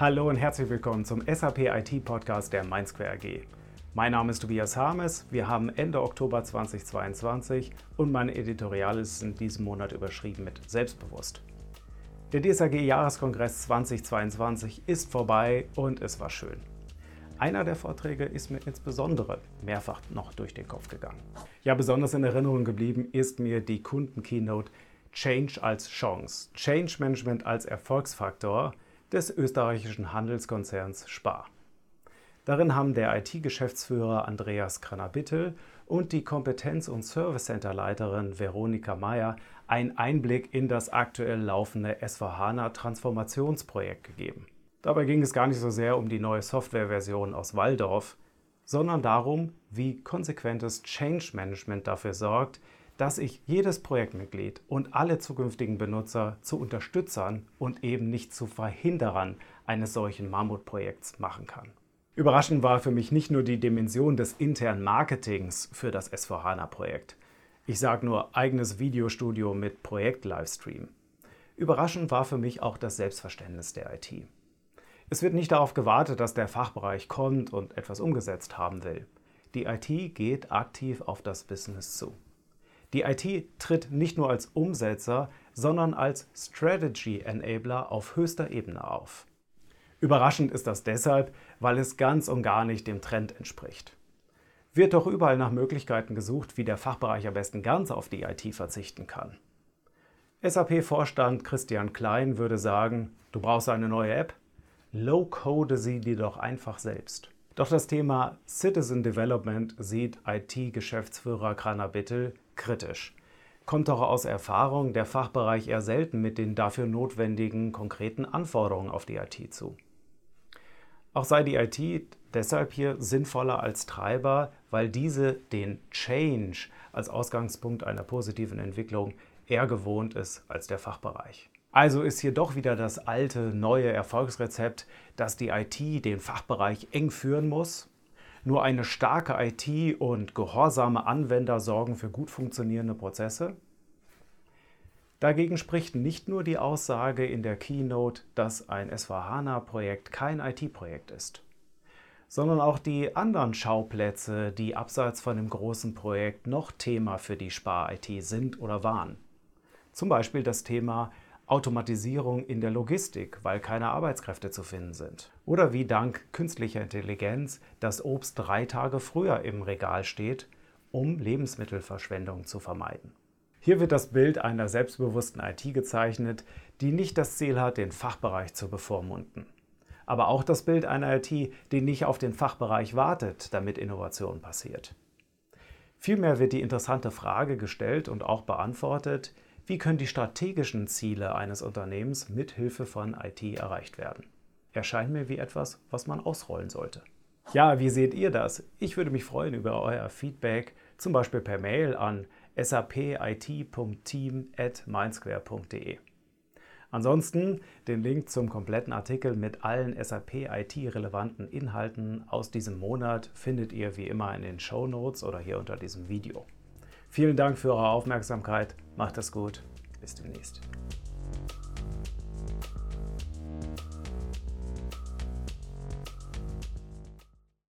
Hallo und herzlich willkommen zum SAP IT Podcast der Mainsquare AG. Mein Name ist Tobias Harmes. Wir haben Ende Oktober 2022 und mein Editorial ist in diesem Monat überschrieben mit Selbstbewusst. Der DSAG Jahreskongress 2022 ist vorbei und es war schön. Einer der Vorträge ist mir insbesondere mehrfach noch durch den Kopf gegangen. Ja, besonders in Erinnerung geblieben ist mir die Kunden-Keynote Change als Chance, Change Management als Erfolgsfaktor des österreichischen Handelskonzerns Spar. Darin haben der IT-Geschäftsführer Andreas Kranabittel und die Kompetenz- und Service Center-Leiterin Veronika Meyer einen Einblick in das aktuell laufende S4HANA-Transformationsprojekt gegeben. Dabei ging es gar nicht so sehr um die neue Softwareversion aus Waldorf, sondern darum, wie konsequentes Change Management dafür sorgt, dass ich jedes Projektmitglied und alle zukünftigen Benutzer zu Unterstützern und eben nicht zu Verhinderern eines solchen Mammutprojekts machen kann. Überraschend war für mich nicht nur die Dimension des internen Marketings für das S4HANA-Projekt. Ich sage nur eigenes Videostudio mit Projekt-Livestream. Überraschend war für mich auch das Selbstverständnis der IT. Es wird nicht darauf gewartet, dass der Fachbereich kommt und etwas umgesetzt haben will. Die IT geht aktiv auf das Business zu. Die IT tritt nicht nur als Umsetzer, sondern als Strategy Enabler auf höchster Ebene auf. Überraschend ist das deshalb, weil es ganz und gar nicht dem Trend entspricht. Wird doch überall nach Möglichkeiten gesucht, wie der Fachbereich am besten ganz auf die IT verzichten kann. SAP-Vorstand Christian Klein würde sagen, du brauchst eine neue App? Low-code sie dir doch einfach selbst. Doch das Thema Citizen Development sieht IT-Geschäftsführer Krana Bittel kritisch. Kommt doch aus Erfahrung der Fachbereich eher selten mit den dafür notwendigen konkreten Anforderungen auf die IT zu. Auch sei die IT deshalb hier sinnvoller als Treiber, weil diese den Change als Ausgangspunkt einer positiven Entwicklung eher gewohnt ist als der Fachbereich. Also ist hier doch wieder das alte, neue Erfolgsrezept, dass die IT den Fachbereich eng führen muss. Nur eine starke IT und gehorsame Anwender sorgen für gut funktionierende Prozesse. Dagegen spricht nicht nur die Aussage in der Keynote, dass ein S4HANA-Projekt kein IT-Projekt ist, sondern auch die anderen Schauplätze, die abseits von dem großen Projekt noch Thema für die Spar-IT sind oder waren. Zum Beispiel das Thema Automatisierung in der Logistik, weil keine Arbeitskräfte zu finden sind. Oder wie dank künstlicher Intelligenz das Obst drei Tage früher im Regal steht, um Lebensmittelverschwendung zu vermeiden. Hier wird das Bild einer selbstbewussten IT gezeichnet, die nicht das Ziel hat, den Fachbereich zu bevormunden. Aber auch das Bild einer IT, die nicht auf den Fachbereich wartet, damit Innovation passiert. Vielmehr wird die interessante Frage gestellt und auch beantwortet, wie können die strategischen Ziele eines Unternehmens mit Hilfe von IT erreicht werden? Erscheint mir wie etwas, was man ausrollen sollte. Ja, wie seht ihr das? Ich würde mich freuen über euer Feedback, zum Beispiel per Mail an sapit.team.mindsquare.de. Ansonsten den Link zum kompletten Artikel mit allen SAP IT-relevanten Inhalten aus diesem Monat findet ihr wie immer in den Show Notes oder hier unter diesem Video. Vielen Dank für eure Aufmerksamkeit. Macht es gut. Bis demnächst.